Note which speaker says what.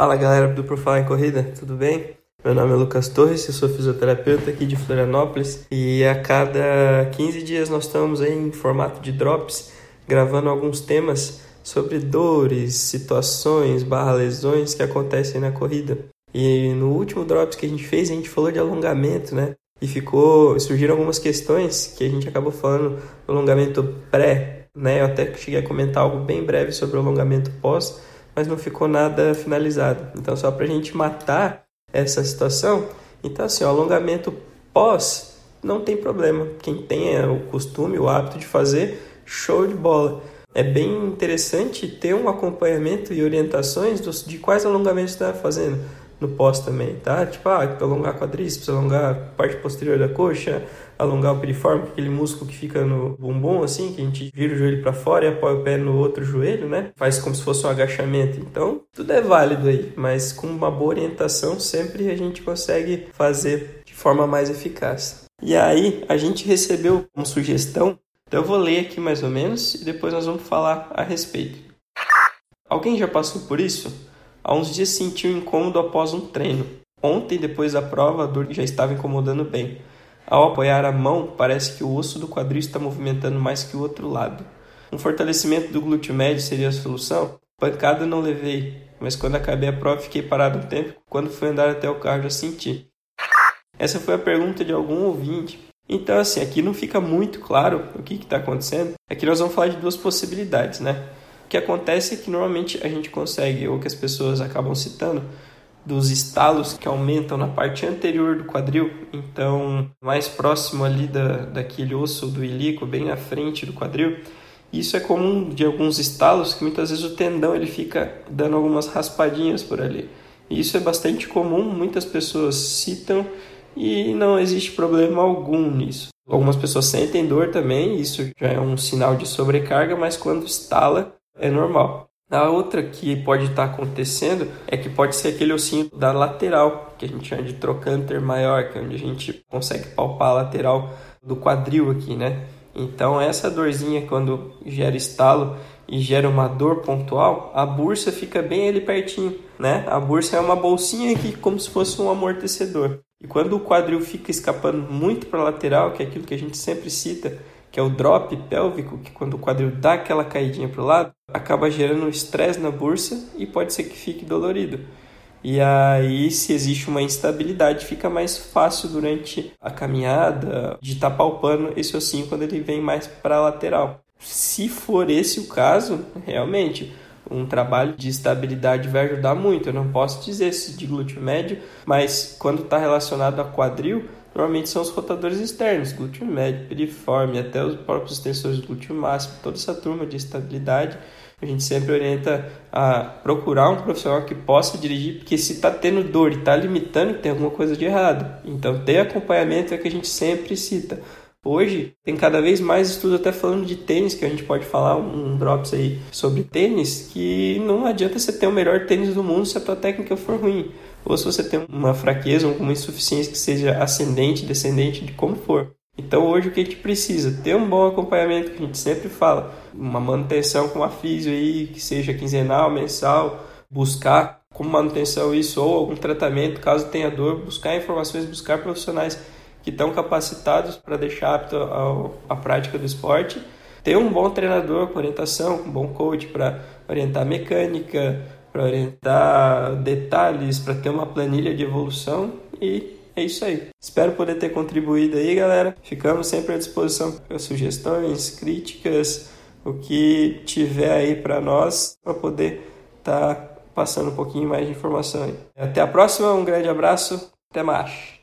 Speaker 1: Fala galera do Por em Corrida, tudo bem? Meu nome é Lucas Torres, eu sou fisioterapeuta aqui de Florianópolis e a cada 15 dias nós estamos aí em formato de drops gravando alguns temas sobre dores, situações, barra lesões que acontecem na corrida. E no último drops que a gente fez, a gente falou de alongamento, né? E ficou, surgiram algumas questões que a gente acabou falando do alongamento pré, né? Eu até cheguei a comentar algo bem breve sobre o alongamento pós, mas não ficou nada finalizado. Então, só para a gente matar essa situação, então assim, o alongamento pós não tem problema. Quem tem é o costume, o hábito de fazer, show de bola. É bem interessante ter um acompanhamento e orientações dos, de quais alongamentos está fazendo no pós também, tá? Tipo, ah, alongar quadríceps, alongar a parte posterior da coxa, alongar o piriforme, aquele músculo que fica no bumbum, assim, que a gente vira o joelho para fora e apoia o pé no outro joelho, né? Faz como se fosse um agachamento. Então, tudo é válido aí, mas com uma boa orientação, sempre a gente consegue fazer de forma mais eficaz. E aí, a gente recebeu uma sugestão, então eu vou ler aqui mais ou menos e depois nós vamos falar a respeito. Alguém já passou por isso? Há uns dias senti um incômodo após um treino. Ontem, depois da prova, a dor já estava incomodando bem. Ao apoiar a mão, parece que o osso do quadril está movimentando mais que o outro lado. Um fortalecimento do glúteo médio seria a solução? Pancada não levei, mas quando acabei a prova fiquei parado um tempo. Quando fui andar até o carro já senti. Essa foi a pergunta de algum ouvinte. Então, assim, aqui não fica muito claro o que está acontecendo. Aqui nós vamos falar de duas possibilidades, né? Que acontece é que normalmente a gente consegue, ou que as pessoas acabam citando, dos estalos que aumentam na parte anterior do quadril, então mais próximo ali da, daquele osso do ilíaco, bem na frente do quadril. Isso é comum de alguns estalos que muitas vezes o tendão ele fica dando algumas raspadinhas por ali. Isso é bastante comum, muitas pessoas citam e não existe problema algum nisso. Algumas pessoas sentem dor também, isso já é um sinal de sobrecarga, mas quando estala, é normal. A outra que pode estar tá acontecendo é que pode ser aquele ossinho da lateral, que a gente chama de trocânter maior, que é onde a gente consegue palpar a lateral do quadril aqui, né? Então essa dorzinha quando gera estalo e gera uma dor pontual, a bursa fica bem ali pertinho, né? A bursa é uma bolsinha que como se fosse um amortecedor. E quando o quadril fica escapando muito para a lateral, que é aquilo que a gente sempre cita, que é o drop pélvico, que quando o quadril dá aquela caidinha para o lado, acaba gerando estresse na bursa e pode ser que fique dolorido. E aí, se existe uma instabilidade, fica mais fácil durante a caminhada de estar tá palpando esse ossinho quando ele vem mais para a lateral. Se for esse o caso, realmente, um trabalho de estabilidade vai ajudar muito. Eu não posso dizer se de glúteo médio, mas quando está relacionado a quadril, normalmente são os rotadores externos, glúteo médio, piriforme, até os próprios extensores do glúteo máximo, toda essa turma de estabilidade. A gente sempre orienta a procurar um profissional que possa dirigir, porque se está tendo dor e está limitando, tem alguma coisa de errado. Então, ter acompanhamento é o que a gente sempre cita. Hoje tem cada vez mais estudo até falando de tênis, que a gente pode falar um, drops aí sobre tênis, que não adianta você ter o melhor tênis do mundo se a tua técnica for ruim. Ou se você tem uma fraqueza uma insuficiência que seja ascendente, descendente, de como for. Então hoje o que a gente precisa? Ter um bom acompanhamento, que a gente sempre fala, uma manutenção com a físio aí, que seja quinzenal, mensal, buscar como manutenção isso ou algum tratamento, caso tenha dor, buscar informações, buscar profissionais que estão capacitados para deixar apto a, a prática do esporte. Ter um bom treinador com orientação, um bom coach para orientar mecânica, para orientar detalhes, para ter uma planilha de evolução e é isso aí. Espero poder ter contribuído aí, galera. Ficamos sempre à disposição para sugestões, críticas, o que tiver aí para nós, para poder estar tá passando um pouquinho mais de informação aí. Até a próxima, um grande abraço, até mais.